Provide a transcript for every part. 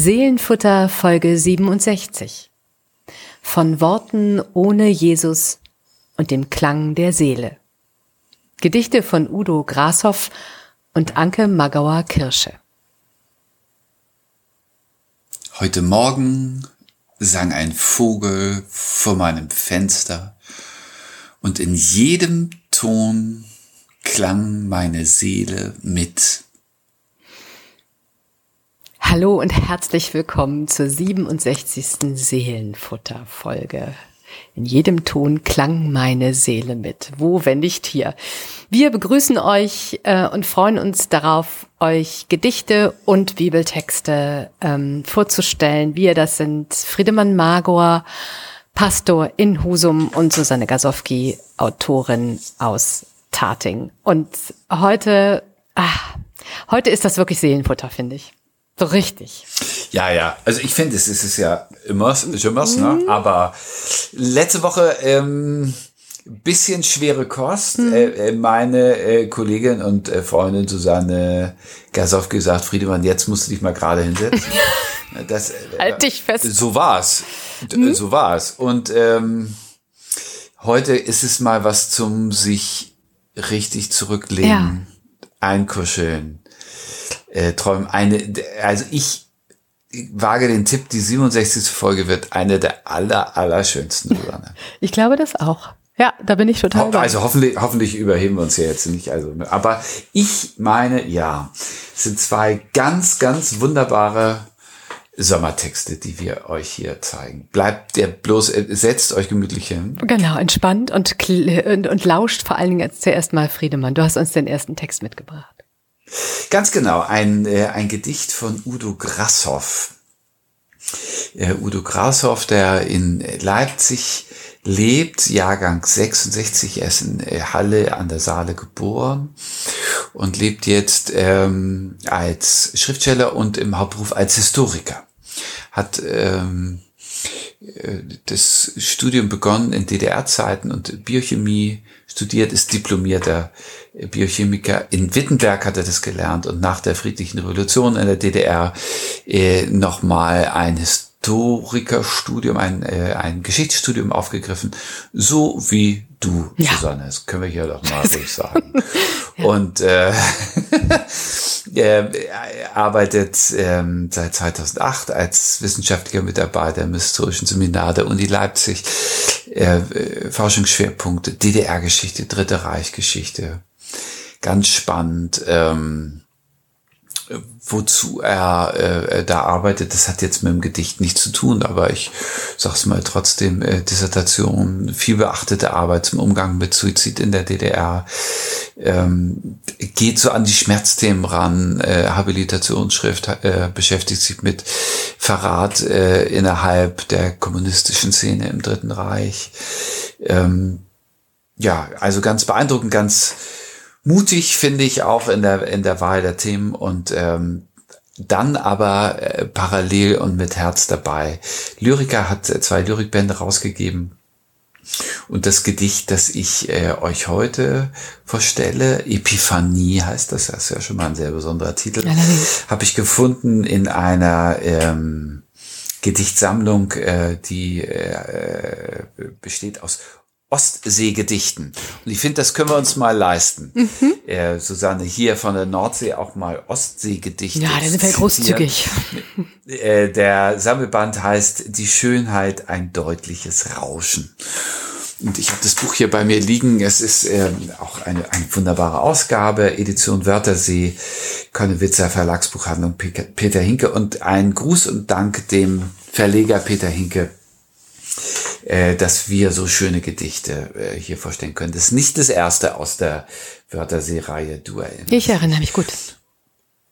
Seelenfutter Folge 67. Von Worten ohne Jesus und dem Klang der Seele. Gedichte von Udo Grashoff und Anke Magauer Kirsche. Heute Morgen sang ein Vogel vor meinem Fenster und in jedem Ton klang meine Seele mit. Hallo und herzlich willkommen zur 67. Seelenfutter-Folge. In jedem Ton klang meine Seele mit. Wo, wenn nicht hier? Wir begrüßen euch äh, und freuen uns darauf, euch Gedichte und Bibeltexte ähm, vorzustellen. Wir, das sind Friedemann Magor, Pastor in Husum und Susanne Gasowski, Autorin aus Tating. Und heute, ah, heute ist das wirklich Seelenfutter, finde ich. So richtig. Ja, ja. Also ich finde, es ist ja immer, immer ne? Mhm. Aber letzte Woche ähm, bisschen schwere Kost. Mhm. Äh, meine äh, Kollegin und äh, Freundin Susanne Gasow gesagt, Friedemann, jetzt musst du dich mal gerade hinsetzen. das, äh, halt dich fest. So war's. Mhm. So war's. Und ähm, heute ist es mal was zum sich richtig zurücklegen, ja. einkuscheln äh, träumen. Eine, also ich wage den Tipp, die 67. Folge wird eine der aller, aller schönsten, Susanne. Ich glaube das auch. Ja, da bin ich total. Ho also hoffentlich, hoffentlich überheben wir uns ja jetzt nicht. Also, aber ich meine, ja, es sind zwei ganz, ganz wunderbare Sommertexte, die wir euch hier zeigen. Bleibt der bloß, äh, setzt euch gemütlich hin. Genau, entspannt und, und, und lauscht vor allen Dingen jetzt zuerst mal Friedemann. Du hast uns den ersten Text mitgebracht. Ganz genau, ein, äh, ein Gedicht von Udo Grashoff. Äh, Udo Grashoff, der in Leipzig lebt, Jahrgang 66, er ist in äh, Halle an der Saale geboren und lebt jetzt ähm, als Schriftsteller und im Hauptberuf als Historiker. Hat ähm, äh, das Studium begonnen in DDR-Zeiten und Biochemie studiert, ist diplomierter Biochemiker. In Wittenberg hat er das gelernt und nach der friedlichen Revolution in der DDR äh, nochmal ein Historikerstudium, ein, äh, ein Geschichtsstudium aufgegriffen, so wie du, ja. Susanne. Das können wir hier doch mal ruhig sagen. Und äh, er arbeitet ähm, seit 2008 als wissenschaftlicher Mitarbeiter im historischen Seminar der Uni Leipzig. Äh, Forschungsschwerpunkte DDR-Geschichte, Dritte Reich-Geschichte. Ganz spannend. Ähm, wozu er äh, da arbeitet, das hat jetzt mit dem Gedicht nichts zu tun, aber ich sag's mal trotzdem, äh, Dissertation, viel beachtete Arbeit zum Umgang mit Suizid in der DDR, ähm, geht so an die Schmerzthemen ran, äh, Habilitationsschrift, äh, beschäftigt sich mit Verrat äh, innerhalb der kommunistischen Szene im Dritten Reich. Ähm, ja, also ganz beeindruckend, ganz mutig, finde ich, auch in der, in der Wahl der Themen und ähm, dann aber äh, parallel und mit Herz dabei. Lyriker hat äh, zwei Lyrikbände rausgegeben. Und das Gedicht, das ich äh, euch heute vorstelle, Epiphanie heißt das, das ist ja schon mal ein sehr besonderer Titel, habe ich gefunden in einer ähm, Gedichtsammlung, äh, die äh, besteht aus Ostseegedichten. Und ich finde, das können wir uns mal leisten. Mhm. Äh, Susanne, hier von der Nordsee auch mal Ostseegedichte. Ja, da sind wir großzügig. Äh, der Sammelband heißt Die Schönheit, ein deutliches Rauschen. Und ich habe das Buch hier bei mir liegen. Es ist ähm, auch eine, eine wunderbare Ausgabe, Edition Wörthersee, Konnewitzer Verlagsbuchhandlung Peter Hinke und ein Gruß und Dank dem Verleger Peter Hinke äh, dass wir so schöne Gedichte äh, hier vorstellen können. Das ist nicht das erste aus der Wörtersee-Reihe, du erinnerst. Ich erinnere mich gut.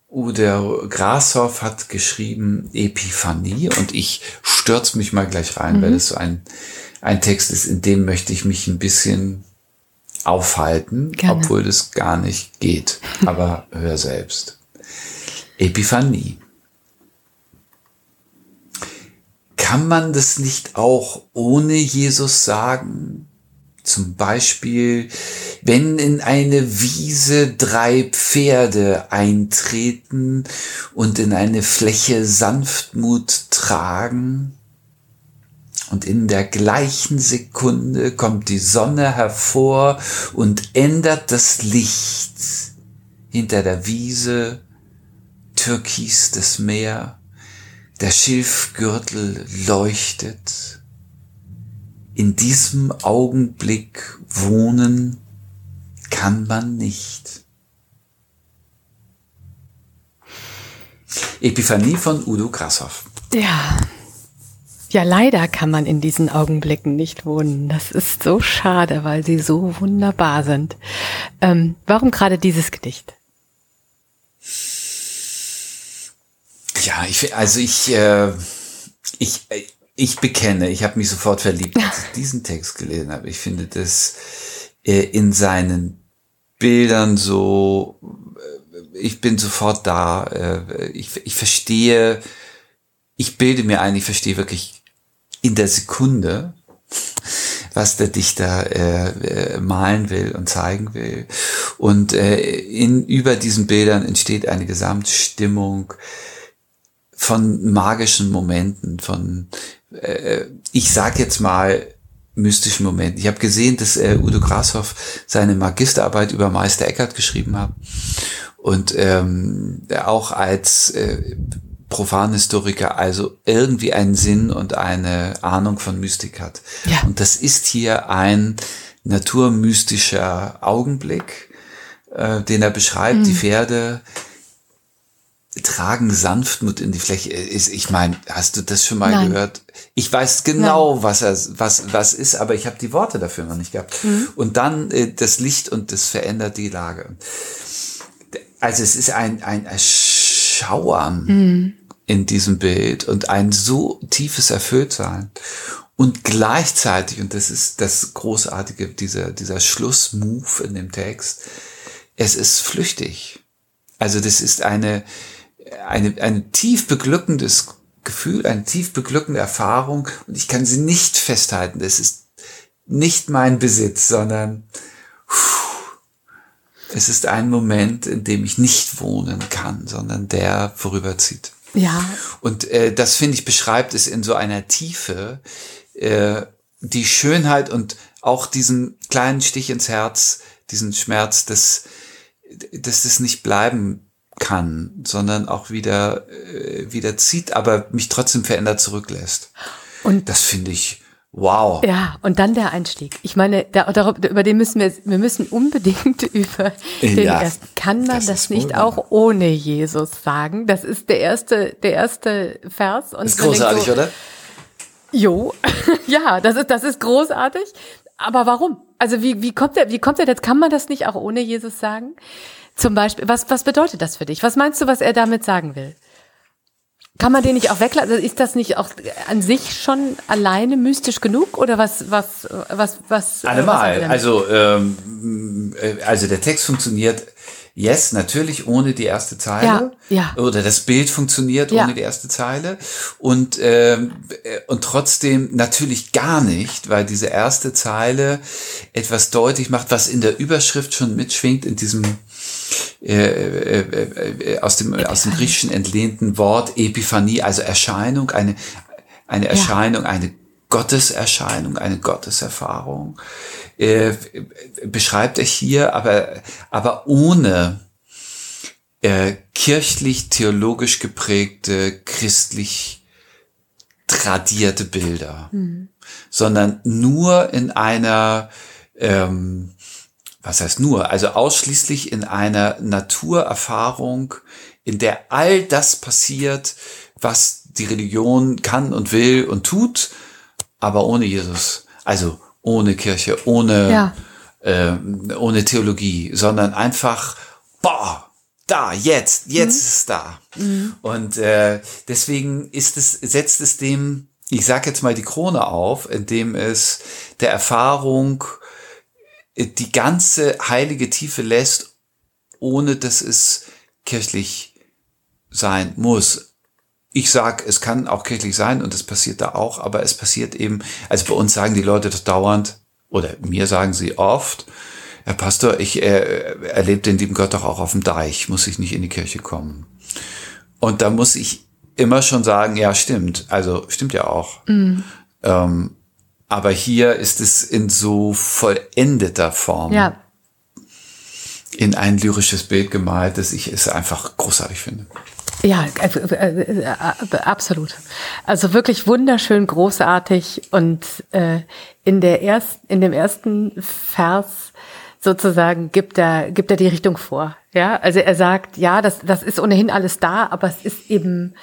Udo Grashoff hat geschrieben Epiphanie und ich stürz mich mal gleich rein, mhm. weil es so ein, ein Text ist, in dem möchte ich mich ein bisschen aufhalten, Gerne. obwohl das gar nicht geht. Aber hör selbst. Epiphanie. Kann man das nicht auch ohne Jesus sagen? Zum Beispiel, wenn in eine Wiese drei Pferde eintreten und in eine Fläche Sanftmut tragen, und in der gleichen Sekunde kommt die Sonne hervor und ändert das Licht hinter der Wiese, türkis das Meer, der Schilfgürtel leuchtet. In diesem Augenblick wohnen kann man nicht. Epiphanie von Udo Grashoff. Ja. Ja, leider kann man in diesen Augenblicken nicht wohnen. Das ist so schade, weil sie so wunderbar sind. Ähm, warum gerade dieses Gedicht? Ja, ich, also ich, äh, ich, ich bekenne, ich habe mich sofort verliebt, als ich diesen Text gelesen habe. Ich finde das äh, in seinen Bildern so, äh, ich bin sofort da. Äh, ich, ich verstehe, ich bilde mir ein, ich verstehe wirklich in der Sekunde, was der Dichter äh, äh, malen will und zeigen will. Und äh, in, über diesen Bildern entsteht eine Gesamtstimmung von magischen Momenten, von, äh, ich sag jetzt mal, mystischen Momenten. Ich habe gesehen, dass äh, Udo Grashoff seine Magisterarbeit über Meister Eckhart geschrieben hat und ähm, auch als äh, Profanhistoriker also irgendwie einen Sinn und eine Ahnung von Mystik hat. Ja. Und das ist hier ein naturmystischer Augenblick, äh, den er beschreibt. Mhm. Die Pferde tragen Sanftmut in die Fläche. Ist, ich meine, hast du das schon mal Nein. gehört? Ich weiß genau, Nein. was er, was was ist, aber ich habe die Worte dafür noch nicht gehabt. Mhm. Und dann äh, das Licht und das verändert die Lage. Also es ist ein ein Erschauern mhm. in diesem Bild und ein so tiefes Erfülltsein und gleichzeitig und das ist das großartige dieser dieser Schlussmove in dem Text. Es ist flüchtig. Also das ist eine eine, ein tief beglückendes Gefühl, eine tief beglückende Erfahrung und ich kann sie nicht festhalten. Das ist nicht mein Besitz, sondern es ist ein Moment, in dem ich nicht wohnen kann, sondern der vorüberzieht. Ja. Und äh, das finde ich beschreibt es in so einer Tiefe, äh, die Schönheit und auch diesen kleinen Stich ins Herz, diesen Schmerz, dass, dass das nicht bleiben kann, sondern auch wieder, äh, wieder zieht, aber mich trotzdem verändert zurücklässt. Und das finde ich wow. Ja, und dann der Einstieg. Ich meine, da, darüber, über den müssen wir, wir müssen unbedingt über den ja, ersten. Kann man das, das nicht auch ohne Jesus sagen? Das ist der erste, der erste Vers. Und ist großartig, so, oder? Jo, ja, das ist, das ist großartig. Aber warum? Also wie, wie kommt der, wie kommt der, jetzt kann man das nicht auch ohne Jesus sagen? Zum Beispiel, was, was bedeutet das für dich? Was meinst du, was er damit sagen will? Kann man den nicht auch weglassen? Also ist das nicht auch an sich schon alleine mystisch genug oder was was was was? Allemal. Was also ähm, äh, also der Text funktioniert Yes, natürlich ohne die erste Zeile. Ja, ja. Oder das Bild funktioniert ja. ohne die erste Zeile. Und, ähm, äh, und trotzdem natürlich gar nicht, weil diese erste Zeile etwas deutlich macht, was in der Überschrift schon mitschwingt, in diesem äh, äh, äh, aus, dem, aus dem Griechischen entlehnten Wort Epiphanie, also Erscheinung, eine, eine Erscheinung, ja. eine Gotteserscheinung, eine Gotteserfahrung, äh, beschreibt er hier, aber, aber ohne äh, kirchlich-theologisch geprägte, christlich tradierte Bilder, mhm. sondern nur in einer ähm, was heißt nur, also ausschließlich in einer Naturerfahrung, in der all das passiert, was die Religion kann und will und tut, aber ohne Jesus. Also ohne Kirche, ohne, ja. äh, ohne Theologie, sondern einfach, boah, da, jetzt, jetzt mhm. ist es da. Mhm. Und äh, deswegen ist es, setzt es dem, ich sag jetzt mal die Krone auf, indem es der Erfahrung die ganze heilige Tiefe lässt, ohne dass es kirchlich sein muss. Ich sag, es kann auch kirchlich sein und es passiert da auch, aber es passiert eben, also bei uns sagen die Leute das dauernd, oder mir sagen sie oft, Herr Pastor, ich äh, erlebe den lieben Gott doch auch auf dem Deich, muss ich nicht in die Kirche kommen. Und da muss ich immer schon sagen, ja, stimmt. Also stimmt ja auch. Mhm. Ähm, aber hier ist es in so vollendeter Form. Ja. In ein lyrisches Bild gemalt, dass ich es einfach großartig finde. Ja, äh, äh, äh, absolut. Also wirklich wunderschön, großartig und äh, in der ersten, in dem ersten Vers sozusagen gibt er gibt er die Richtung vor. Ja, also er sagt, ja, das das ist ohnehin alles da, aber es ist eben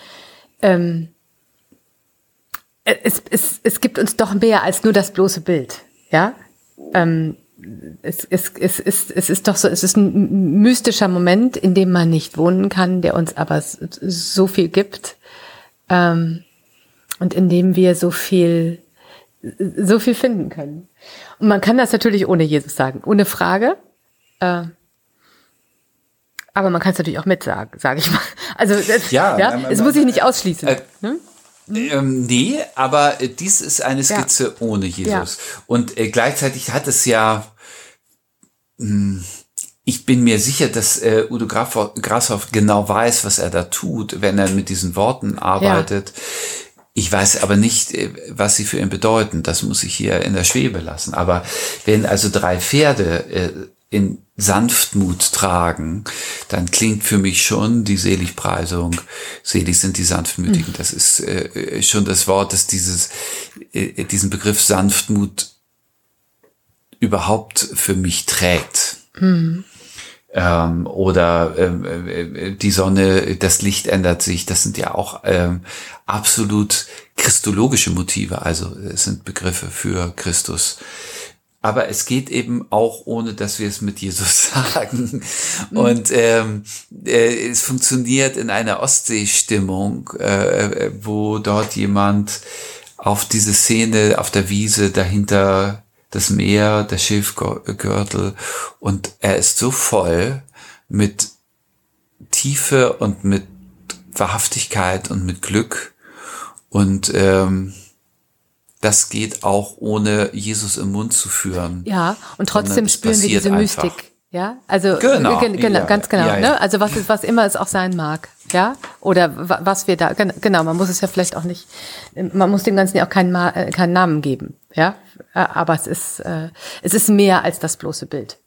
ähm, es, es, es gibt uns doch mehr als nur das bloße Bild. Ja, ähm, es, es, es, es, es ist doch so, es ist ein mystischer Moment, in dem man nicht wohnen kann, der uns aber so viel gibt ähm, und in dem wir so viel, so viel finden können. Und man kann das natürlich ohne Jesus sagen, ohne Frage. Äh, aber man kann es natürlich auch mit sagen, sage ich mal. Also das, ja, ja, das muss ich nicht ausschließen. Äh, ne? Ähm, nee, aber äh, dies ist eine Skizze ja. ohne Jesus. Ja. Und äh, gleichzeitig hat es ja hm, ich bin mir sicher, dass äh, Udo Grashoff genau weiß, was er da tut, wenn er mit diesen Worten arbeitet. Ja. Ich weiß aber nicht, äh, was sie für ihn bedeuten. Das muss ich hier in der Schwebe lassen. Aber wenn also drei Pferde äh, in Sanftmut tragen, dann klingt für mich schon die Seligpreisung, selig sind die Sanftmütigen. Mhm. Das ist äh, schon das Wort, das dieses, äh, diesen Begriff Sanftmut überhaupt für mich trägt. Mhm. Ähm, oder ähm, äh, die Sonne, das Licht ändert sich. Das sind ja auch ähm, absolut christologische Motive. Also es sind Begriffe für Christus. Aber es geht eben auch, ohne dass wir es mit Jesus sagen. Mhm. Und ähm, äh, es funktioniert in einer Ostseestimmung, äh, wo dort jemand auf diese Szene auf der Wiese dahinter das Meer, der Schilfgürtel und er ist so voll mit Tiefe und mit Wahrhaftigkeit und mit Glück und ähm, das geht auch ohne Jesus im Mund zu führen. Ja, und trotzdem spüren wir diese einfach. Mystik. Ja, also genau, genau ja, ganz genau. Ja, ja. Ne? Also was was immer es auch sein mag, ja, oder was wir da genau. Man muss es ja vielleicht auch nicht, man muss dem Ganzen ja auch keinen, äh, keinen Namen geben, ja. Äh, aber es ist, äh, es ist mehr als das bloße Bild.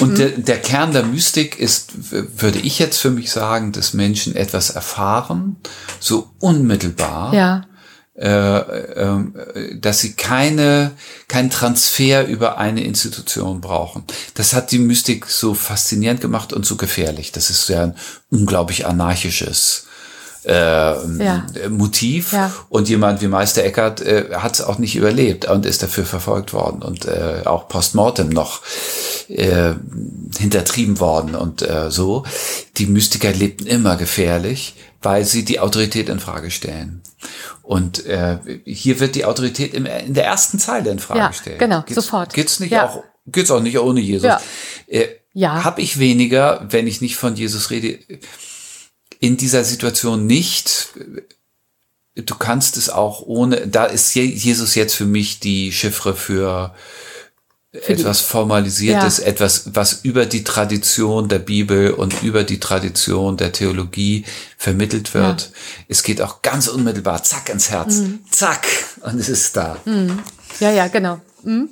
Und der, der Kern der Mystik ist, würde ich jetzt für mich sagen, dass Menschen etwas erfahren, so unmittelbar. Ja. Äh, äh, dass sie keine, kein Transfer über eine Institution brauchen. Das hat die Mystik so faszinierend gemacht und so gefährlich. Das ist ja ein unglaublich anarchisches äh, ja. Motiv. Ja. Und jemand wie Meister Eckhart äh, hat es auch nicht überlebt und ist dafür verfolgt worden und äh, auch postmortem noch äh, hintertrieben worden und äh, so. Die Mystiker lebten immer gefährlich, weil sie die Autorität in Frage stellen. Und äh, hier wird die Autorität im, in der ersten Zeile in Frage ja, gestellt. Genau, geht's, sofort. Geht's nicht ja. auch, geht's auch nicht ohne Jesus? Ja. Äh, ja. Hab ich weniger, wenn ich nicht von Jesus rede? in dieser Situation nicht. Du kannst es auch ohne, da ist Jesus jetzt für mich die Chiffre für etwas Formalisiertes, ja. etwas, was über die Tradition der Bibel und über die Tradition der Theologie vermittelt wird. Ja. Es geht auch ganz unmittelbar, zack, ins Herz, mhm. zack, und es ist da. Mhm. Ja, ja, genau. Mhm.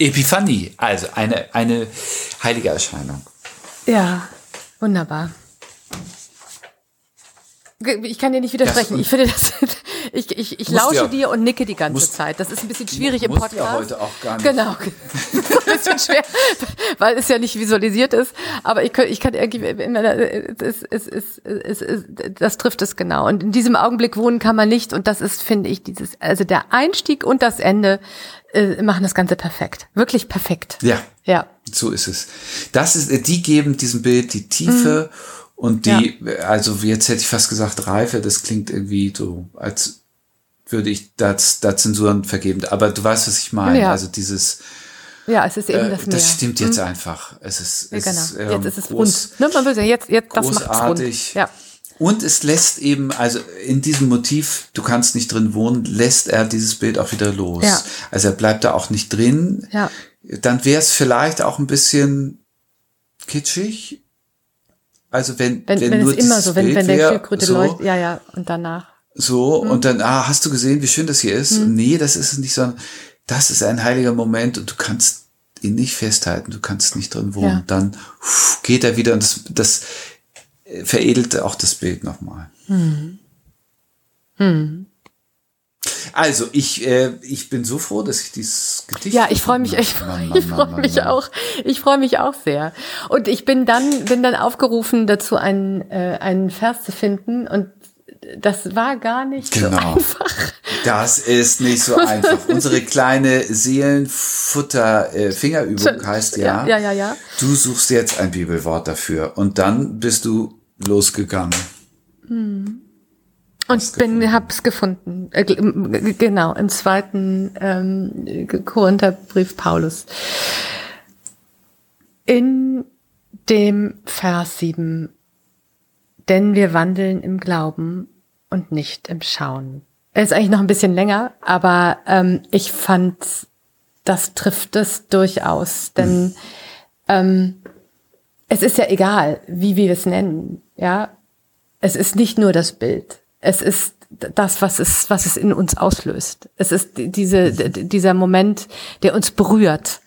Epiphanie, also eine, eine heilige Erscheinung. Ja, wunderbar. Ich kann dir nicht widersprechen. Ich finde das, ich, ich, ich lausche ja, dir und nicke die ganze musst, Zeit. Das ist ein bisschen schwierig im Podcast. Ja heute auch gar nicht. Genau. ein bisschen schwer, weil es ja nicht visualisiert ist. Aber ich, kann, ich kann irgendwie, es, es, es, es, es, das trifft es genau. Und in diesem Augenblick wohnen kann man nicht. Und das ist, finde ich, dieses, also der Einstieg und das Ende äh, machen das Ganze perfekt. Wirklich perfekt. Ja. Ja. So ist es. Das ist, die geben diesem Bild die Tiefe. Mhm und die, ja. also jetzt hätte ich fast gesagt Reife, das klingt irgendwie so, als würde ich da, da Zensuren vergeben. Aber du weißt, was ich meine. Ja. Also dieses. Ja, es ist eben äh, das Mehr. Das stimmt jetzt mhm. einfach. Es ist, es ja, genau. Ist, ähm, jetzt ist es groß, rund. Ne, man will sagen, jetzt, jetzt, das macht's rund. Ja. Und es lässt eben, also in diesem Motiv, du kannst nicht drin wohnen, lässt er dieses Bild auch wieder los. Ja. Also er bleibt da auch nicht drin. Ja. Dann wäre es vielleicht auch ein bisschen kitschig. Also wenn, Wenn, wenn, wenn, nur es immer so, wenn, wenn der Schildkröte so, leuchtet, ja, ja, und danach. So Mhm. und dann, ah, hast du gesehen, wie schön das hier ist? Nee, das ist es nicht, sondern das ist ein heiliger Moment und du kannst ihn nicht festhalten, du kannst nicht drin wohnen. Ja. Dann uff, geht er wieder und das, das äh, veredelt auch das Bild nochmal. Mhm. Also ich, äh, ich bin so froh, dass ich dieses Gedicht. Ja, ich freue mich, ich, Mann, Mann, ich freue Mann, mich Mann. auch. Ich freue mich auch sehr. Und ich bin dann, bin dann aufgerufen, dazu einen, äh, einen Vers zu finden. Und das war gar nicht so Genau. einfach. Das ist nicht so einfach. Unsere kleine Seelenfutter-Fingerübung heißt ja, Ja, ja, ja. du suchst jetzt ein Bibelwort dafür und dann bist du losgegangen. Und bin, hab's gefunden. Äh, genau, im zweiten ähm, Korintherbrief Paulus. In dem Vers 7, denn wir wandeln im Glauben und nicht im Schauen. Ist eigentlich noch ein bisschen länger, aber ähm, ich fand, das trifft es durchaus, denn ähm, es ist ja egal, wie wir es nennen, ja. Es ist nicht nur das Bild. Es ist das, was es, was es in uns auslöst. Es ist die- diese, dieser Moment, der uns berührt.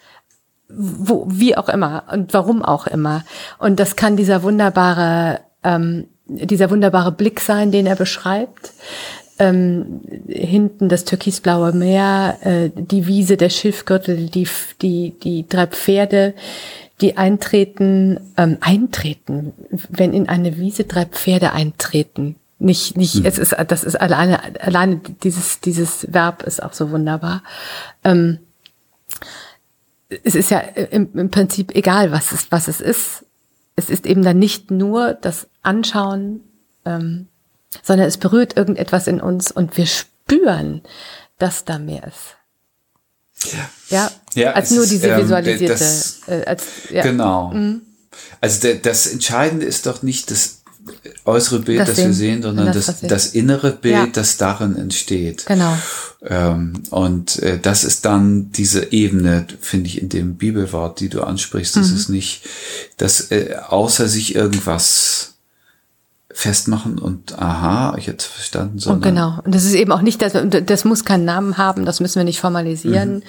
Wo, wie auch immer und warum auch immer. Und das kann dieser wunderbare, ähm, dieser wunderbare Blick sein, den er beschreibt. Ähm, hinten das türkisblaue Meer, äh, die Wiese, der Schilfgürtel, die, die, die drei Pferde, die eintreten, ähm, eintreten, wenn in eine Wiese drei Pferde eintreten. Nicht, nicht, es ist, das ist alleine, alleine dieses, dieses Verb ist auch so wunderbar. Ähm, es ist ja im, im Prinzip egal, was es, was es ist. Es ist eben dann nicht nur das Anschauen, ähm, sondern es berührt irgendetwas in uns und wir spüren, dass da mehr ist. Ja. Ja, als nur ist, diese ähm, visualisierte, das- äh, als, ja, Genau. Also der, das Entscheidende ist doch nicht das äußere Bild, Das das, wir sehen, sondern und das, das, das innere Bild, Ja. das darin entsteht. genau. Ähm, und äh, das ist dann diese Ebene, finde ich, in dem Bibelwort, die du ansprichst. Das Mhm. ist nicht, dass äh, außer sich irgendwas festmachen und aha, ich hätte verstanden, Und sondern genau. Und das ist eben auch nicht, das, das muss keinen Namen haben, das müssen wir nicht formalisieren.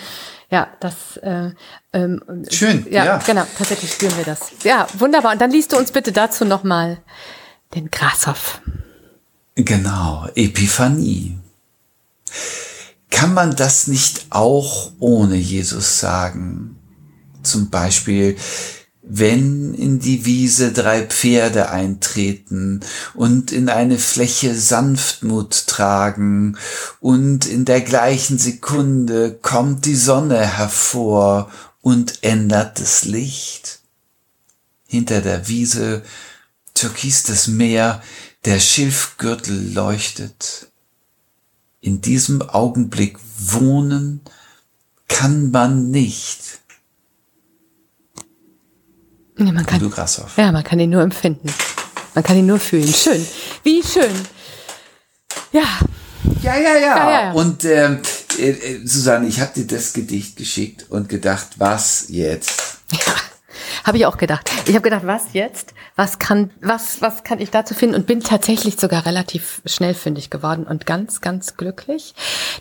Ja, das äh, ähm, Schön, Ja, ja. genau, tatsächlich spüren wir das. Ja, wunderbar. Und dann liest du uns bitte dazu nochmal den Grashoff. Genau, Epiphanie. Kann man das nicht auch ohne Jesus sagen? Zum Beispiel, wenn in die Wiese drei Pferde eintreten und in eine Fläche Sanftmut tragen und in der gleichen Sekunde kommt die Sonne hervor und ändert das Licht. Hinter der Wiese türkis das Meer, der Schilfgürtel leuchtet. In diesem Augenblick wohnen kann man nicht. Ja, man kann, ja, man kann ihn nur empfinden. Man kann ihn nur fühlen. Schön. Wie schön. Ja, Ja, ja, ja. Ja, ja, ja. Und ähm, äh, äh, Susanne, ich habe dir das Gedicht geschickt und gedacht, was jetzt? Ja, habe ich auch gedacht. Ich habe gedacht, was jetzt? Was kann, was, was kann ich dazu finden? Und bin tatsächlich sogar relativ schnell fündig geworden und ganz, ganz glücklich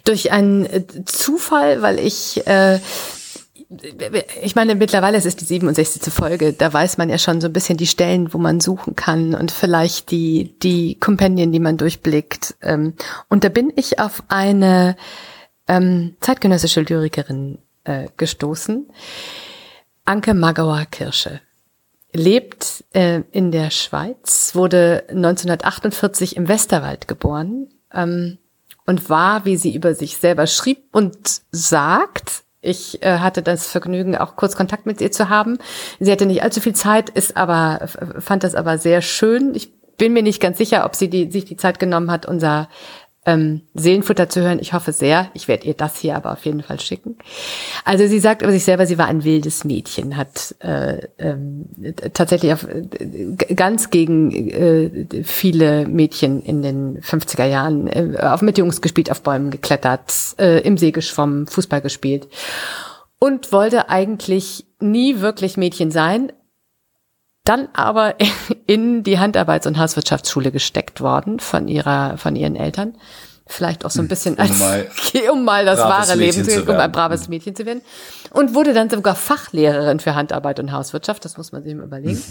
durch einen äh, Zufall, weil ich äh, ich meine, mittlerweile es ist die 67. Folge, da weiß man ja schon so ein bisschen die Stellen, wo man suchen kann und vielleicht die, die Kompendien, die man durchblickt. Ähm, Und da bin ich auf eine ähm, zeitgenössische Lyrikerin äh, gestoßen, Anke Magauer Kirsche. Lebt äh, in der Schweiz, wurde 1948 im Westerwald geboren ähm, und war, wie sie über sich selber schrieb und sagt, ich äh, hatte das Vergnügen, auch kurz Kontakt mit ihr zu haben. Sie hatte nicht allzu viel Zeit, ist aber fand das aber sehr schön. Ich bin mir nicht ganz sicher, ob sie die, sich die Zeit genommen hat, unser ähm, Seelenfutter zu hören. Ich hoffe sehr. Ich werde ihr das hier aber auf jeden Fall schicken. Also sie sagt über sich selber, sie war ein wildes Mädchen, hat äh, ähm, tatsächlich auf, äh, ganz gegen äh, viele Mädchen in den 50er Jahren äh, auf mit Jungs gespielt, auf Bäumen geklettert, äh, im See geschwommen, Fußball gespielt und wollte eigentlich nie wirklich Mädchen sein, dann aber in die Handarbeits- und Hauswirtschaftsschule gesteckt worden von ihrer, von ihren Eltern. Vielleicht auch so ein hm, bisschen um als, mal, um mal das wahre Leben zu, um ein braves Mädchen zu werden. Und wurde dann sogar Fachlehrerin für Handarbeit und Hauswirtschaft. Das muss man sich mal überlegen.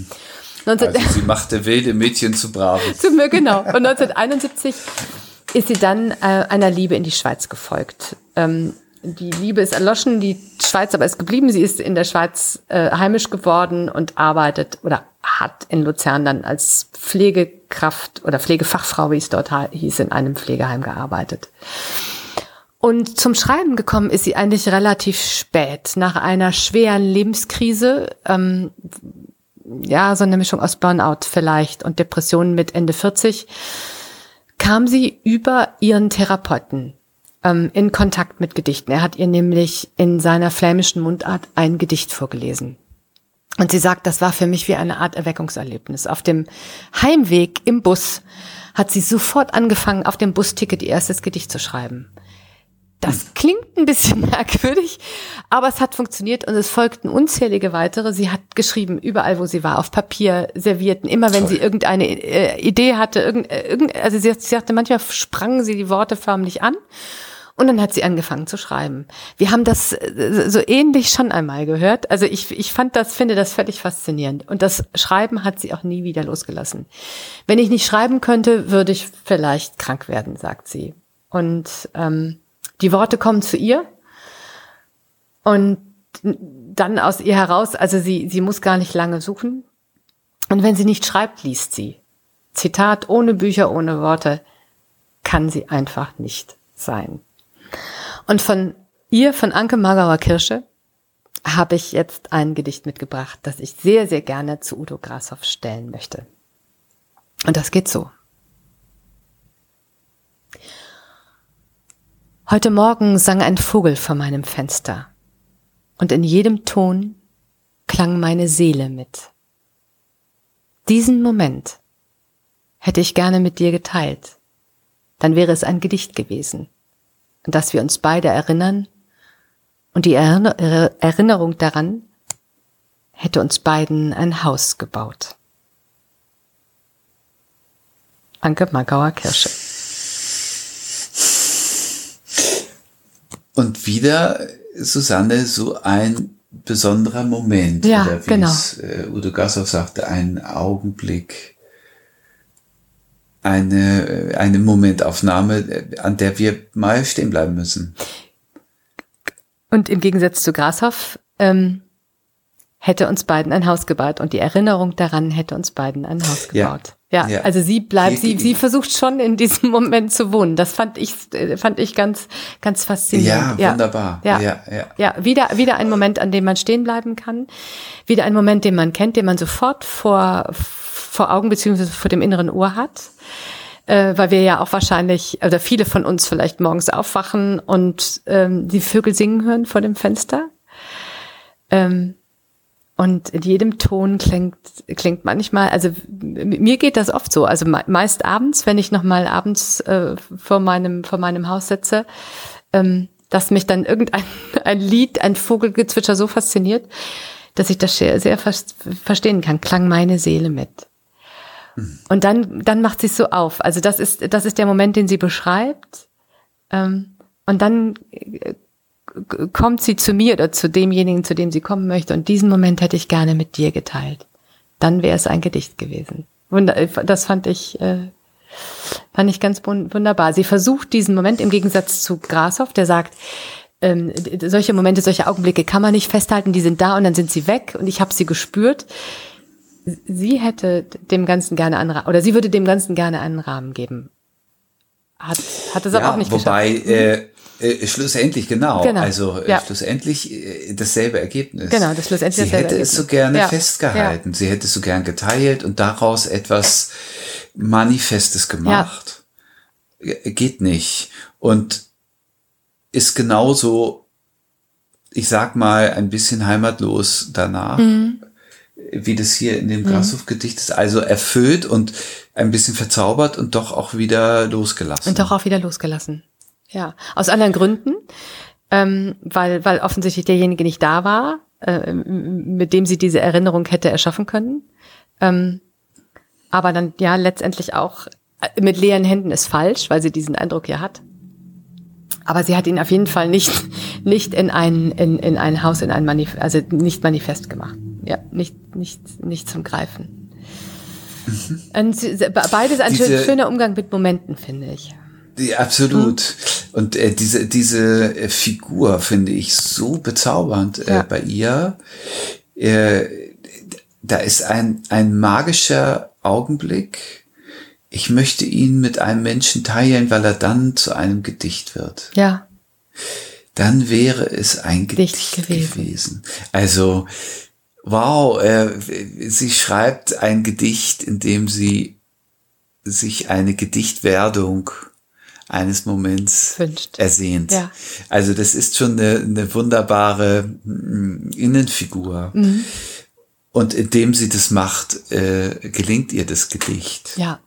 19, also sie machte wilde Mädchen zu braven. zu mir, genau. Und 1971 ist sie dann äh, einer Liebe in die Schweiz gefolgt. Ähm, die Liebe ist erloschen, die Schweiz aber ist geblieben. Sie ist in der Schweiz äh, heimisch geworden und arbeitet oder hat in Luzern dann als Pflegekraft oder Pflegefachfrau, wie es dort hieß, in einem Pflegeheim gearbeitet. Und zum Schreiben gekommen ist sie eigentlich relativ spät, nach einer schweren Lebenskrise, ähm, ja, so eine Mischung aus Burnout vielleicht und Depressionen mit Ende 40, kam sie über ihren Therapeuten ähm, in Kontakt mit Gedichten. Er hat ihr nämlich in seiner flämischen Mundart ein Gedicht vorgelesen. Und sie sagt, das war für mich wie eine Art Erweckungserlebnis. Auf dem Heimweg im Bus hat sie sofort angefangen, auf dem Busticket ihr erstes Gedicht zu schreiben. Das klingt ein bisschen merkwürdig, aber es hat funktioniert und es folgten unzählige weitere. Sie hat geschrieben, überall wo sie war, auf Papier, Servierten, immer wenn Toll. sie irgendeine äh, Idee hatte, irgend, äh, also sie, sie sagte, manchmal sprangen sie die Worte förmlich an und dann hat sie angefangen zu schreiben. Wir haben das äh, so ähnlich schon einmal gehört. Also ich, ich fand das, finde das völlig faszinierend. Und das Schreiben hat sie auch nie wieder losgelassen. Wenn ich nicht schreiben könnte, würde ich vielleicht krank werden, sagt sie. Und ähm, die Worte kommen zu ihr und dann aus ihr heraus, also sie, sie muss gar nicht lange suchen. Und wenn sie nicht schreibt, liest sie. Zitat, ohne Bücher, ohne Worte kann sie einfach nicht sein. Und von ihr, von Anke Magauer Kirsche, habe ich jetzt ein Gedicht mitgebracht, das ich sehr, sehr gerne zu Udo Grashoff stellen möchte. Und das geht so. Heute Morgen sang ein Vogel vor meinem Fenster, und in jedem Ton klang meine Seele mit. Diesen Moment hätte ich gerne mit dir geteilt, dann wäre es ein Gedicht gewesen an das wir uns beide erinnern und die Erinnerung daran hätte uns beiden ein Haus gebaut. Anke Magauer Kirsche. Und wieder, Susanne, so ein besonderer Moment. Ja, oder wie genau. es äh, Udo Gassow sagte, ein Augenblick eine, eine Momentaufnahme, an der wir mal stehen bleiben müssen. Und im Gegensatz zu Grashoff ähm, hätte uns beiden ein Haus gebaut und die Erinnerung daran hätte uns beiden ein Haus gebaut. Ja, ja, ja. also sie bleibt, sie, sie versucht schon in diesem Moment zu wohnen. Das fand ich, fand ich ganz, ganz faszinierend. Ja, wunderbar. Ja, ja, ja. ja wieder, wieder ein Moment, an dem man stehen bleiben kann. Wieder ein Moment, den man kennt, den man sofort vor, vor Augen beziehungsweise vor dem inneren Ohr hat. Äh, weil wir ja auch wahrscheinlich, oder viele von uns vielleicht morgens aufwachen und ähm, die Vögel singen hören vor dem Fenster. Ähm, und in jedem Ton klingt, klingt manchmal, also mir geht das oft so, also meist abends, wenn ich nochmal abends äh, vor meinem, vor meinem Haus sitze, ähm, dass mich dann irgendein ein Lied, ein Vogelgezwitscher so fasziniert, dass ich das sehr, sehr verstehen kann. Klang meine Seele mit. Und dann, dann macht sie es so auf. Also das ist, das ist der Moment, den sie beschreibt. Ähm, und dann äh, kommt sie zu mir oder zu demjenigen, zu dem sie kommen möchte. Und diesen Moment hätte ich gerne mit dir geteilt. Dann wäre es ein Gedicht gewesen. Wunder, das fand ich, äh, fand ich ganz wunderbar. Sie versucht diesen Moment im Gegensatz zu Grashoff, der sagt, ähm, solche Momente, solche Augenblicke kann man nicht festhalten, die sind da und dann sind sie weg und ich habe sie gespürt sie hätte dem Ganzen gerne einen oder sie würde dem Ganzen gerne einen Rahmen geben. Hat, hat es aber auch nicht wobei, geschafft. Wobei, äh, äh, schlussendlich genau, genau. also äh, ja. schlussendlich äh, dasselbe Ergebnis. Genau, das schlussendlich Sie hätte es so gerne ja. festgehalten, ja. sie hätte es so gern geteilt und daraus etwas Manifestes gemacht. geht nicht. Und ist genauso, ich sag mal, ein bisschen heimatlos danach, mhm. wie das hier in dem mhm. Grashof-Gedicht ist. Also erfüllt und ein bisschen verzaubert und doch auch wieder losgelassen. Und doch auch wieder losgelassen. Ja, aus anderen Gründen, ähm, weil, weil offensichtlich derjenige nicht da war, äh, mit dem sie diese Erinnerung hätte erschaffen können. Ähm, aber dann ja letztendlich auch äh, mit leeren Händen ist falsch, weil sie diesen Eindruck ja hat. Aber sie hat ihn auf jeden Fall nicht, nicht in ein, in, in ein Haus, in ein Manifest, also nicht manifest gemacht. Ja, nicht, nicht, nicht zum Greifen. Mhm. beides ein Diese, schöner Umgang mit Momenten, finde ich. Die, absolut. Mhm. Und äh, diese, diese äh, Figur finde ich so bezaubernd äh, ja. bei ihr. Äh, da ist ein, ein magischer Augenblick. Ich möchte ihn mit einem Menschen teilen, weil er dann zu einem Gedicht wird. Ja. Dann wäre es ein Gedicht, Gedicht gewesen. gewesen. Also, wow, äh, sie schreibt ein Gedicht, in dem sie sich eine Gedichtwerdung eines Moments Wünscht. ersehnt. Ja. Also das ist schon eine, eine wunderbare mm, Innenfigur. Mhm. Und indem sie das macht, äh, gelingt ihr das Gedicht. Ja.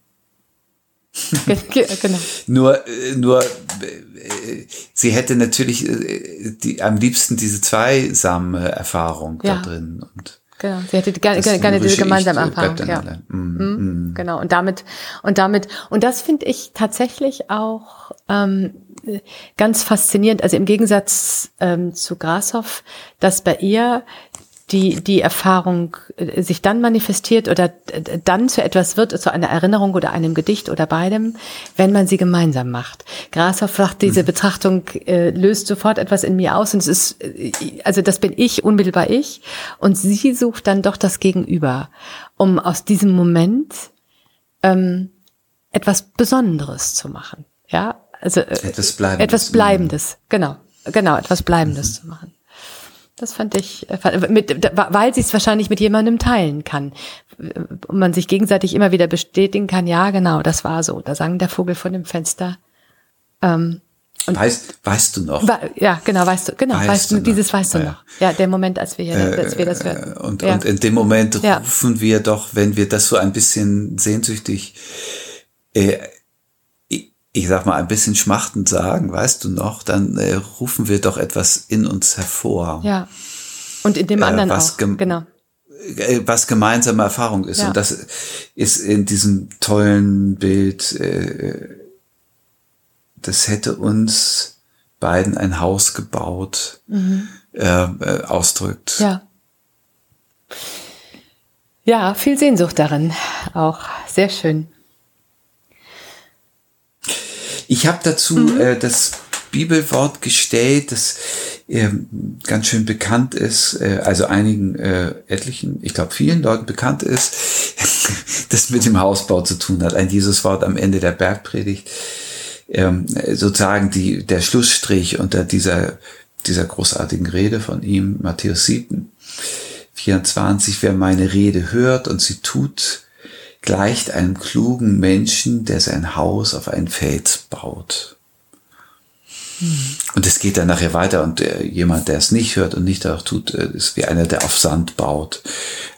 genau. nur, äh, nur, äh, sie hätte natürlich äh, die, am liebsten diese zweisame Erfahrung ja. da drin. Und Genau, sie hätte gerne, gerne diese gemeinsame Erfahrung. Ja. Mm, mm. Genau, und damit, und damit, und das finde ich tatsächlich auch ähm, ganz faszinierend. Also im Gegensatz ähm, zu Grashoff, dass bei ihr die, die Erfahrung äh, sich dann manifestiert oder dann zu etwas wird, zu einer Erinnerung oder einem Gedicht oder beidem, wenn man sie gemeinsam macht. Grashoff sagt, diese mhm. Betrachtung äh, löst sofort etwas in mir aus und es ist, äh, also das bin ich, unmittelbar ich und sie sucht dann doch das Gegenüber, um aus diesem Moment ähm, etwas Besonderes zu machen. Ja, also äh, etwas Bleibendes. Etwas Bleibendes, genau, genau, etwas Bleibendes mhm. zu machen. Das fand ich, äh, mit, weil sie es wahrscheinlich mit jemandem teilen kann. Und man sich gegenseitig immer wieder bestätigen kann, ja, genau, das war so. Da sang der Vogel von dem Fenster. Ähm, und weißt, weißt du noch? Ja, genau, weißt du, genau, weißt, weißt du, dieses weißt du ja. noch. Ja, der Moment, als wir, äh, als wir das hören. Und, ja. und in dem Moment rufen wir doch, wenn wir das so ein bisschen sehnsüchtig äh, ich sag mal, ein bisschen schmachtend sagen, weißt du noch, dann äh, rufen wir doch etwas in uns hervor. Ja. Und in dem äh, anderen äh, auch, genau. Was gemeinsame Erfahrung ist. Ja. Und das ist in diesem tollen Bild, äh, das hätte uns beiden ein Haus gebaut, mhm. äh, äh, ausdrückt. Ja. Ja, viel Sehnsucht darin auch. Sehr schön. Ich habe dazu mhm. äh, das Bibelwort gestellt, das äh, ganz schön bekannt ist, äh, also einigen äh, etlichen, ich glaube vielen Leuten bekannt ist, das mit dem Hausbau zu tun hat. Ein Jesuswort am Ende der Bergpredigt, ähm, sozusagen die, der Schlussstrich unter dieser, dieser großartigen Rede von ihm, Matthäus 7, 24, wer meine Rede hört und sie tut, gleicht einem klugen Menschen, der sein Haus auf einen Fels baut. Und es geht dann nachher weiter und äh, jemand, der es nicht hört und nicht auch tut, äh, ist wie einer, der auf Sand baut.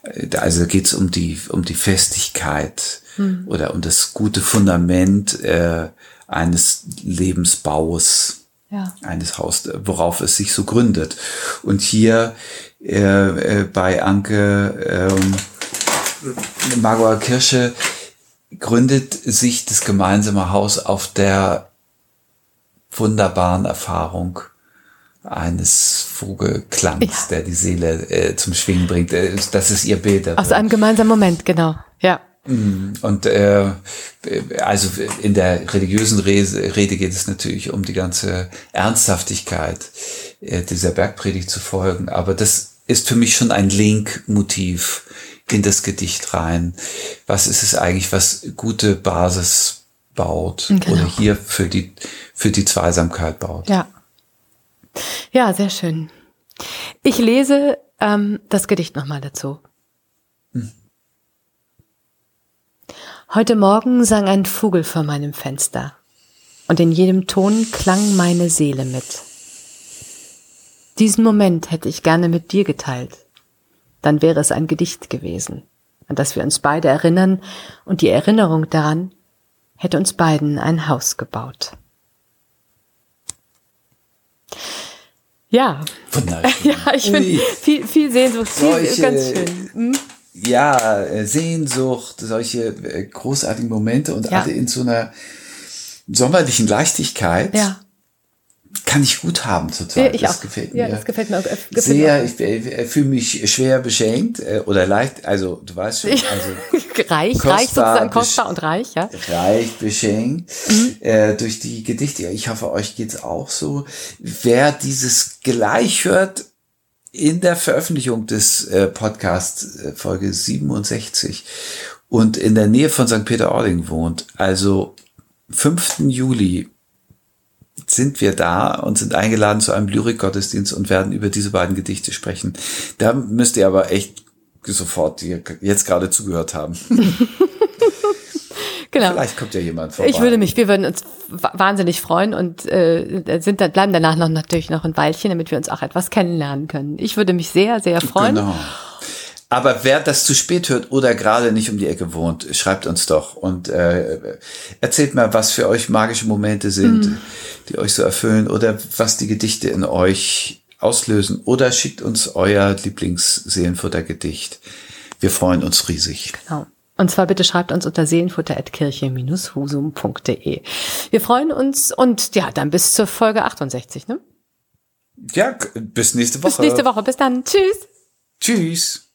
Äh, also geht es um die, um die Festigkeit mhm. oder um das gute Fundament äh, eines Lebensbaus, ja. eines Haus, worauf es sich so gründet. Und hier äh, äh, bei Anke Margot Kirche gründet sich das gemeinsame Haus auf der wunderbaren Erfahrung eines Vogelklangs, ja. der die Seele äh, zum Schwingen bringt. Äh, das ist ihr Bild. Aus einem gemeinsamen Moment, genau. Ja. Mm, und äh, also in der religiösen Rede geht es natürlich um die ganze Ernsthaftigkeit äh, dieser Bergpredigt zu folgen, aber das ist für mich schon ein Link-Motiv in das Gedicht rein. Was ist es eigentlich, was gute Basis baut genau. oder hier für die, für die Zweisamkeit baut? Ja. Ja, sehr schön. Ich lese ähm, das Gedicht nochmal dazu. Hm. Heute Morgen sang ein Vogel vor meinem Fenster. und in jedem Ton klang meine Seele mit. Diesen Moment hätte ich gerne mit dir geteilt. Dann wäre es ein Gedicht gewesen, an das wir uns beide erinnern, und die Erinnerung daran hätte uns beiden ein Haus gebaut. Ja. Wunderschön. Ja, ich finde viel, viel Sehnsucht, viel, Solche, ganz schön. Hm? Ja, äh, Sehnsucht, solche äh, großartigen Momente und Ja. alle in so einer sommerlichen Leichtigkeit. Ja. Kann ich gut haben zurzeit. Ich das auch. gefällt Ja, mir. das gefällt mir auch. Gefällt mir sehr, auch. ich, äh, fühle mich schwer beschenkt äh, oder leicht, also du weißt schon, also reich, Kostbar, reich sozusagen, kostbar und reich, ja. reich beschenkt Mhm. äh, durch die Gedichte. Ich hoffe, euch geht's auch so. Wer dieses gleich hört in der Veröffentlichung des äh, Podcasts äh, Folge 67 und in der Nähe von St. Peter-Ording wohnt, also 5. Juli sind wir da und sind eingeladen zu einem Lyrikgottesdienst und werden über diese beiden Gedichte sprechen. Da müsst ihr aber echt sofort jetzt gerade zugehört haben. Genau. Vielleicht kommt ja jemand vorbei. Ich würde mich, wir würden uns wa- wahnsinnig freuen und äh, sind dann, bleiben danach noch natürlich noch ein Weilchen, damit wir uns auch etwas kennenlernen können. Ich würde mich sehr, sehr freuen. Genau. Aber wer das zu spät hört oder gerade nicht um die Ecke wohnt, schreibt uns doch und äh, erzählt mal, was für euch magische Momente sind, Mhm. die euch so erfüllen oder was die Gedichte in euch auslösen oder schickt uns euer Lieblingsseelenfuttergedicht. Wir freuen uns riesig. Genau. Und zwar bitte schreibt uns unter seelenfutter.kirche-husum.de. Wir freuen uns und ja, dann bis zur Folge 68, ne? Ja, bis nächste Woche. Bis nächste Woche. Bis dann. Tschüss. Tschüss.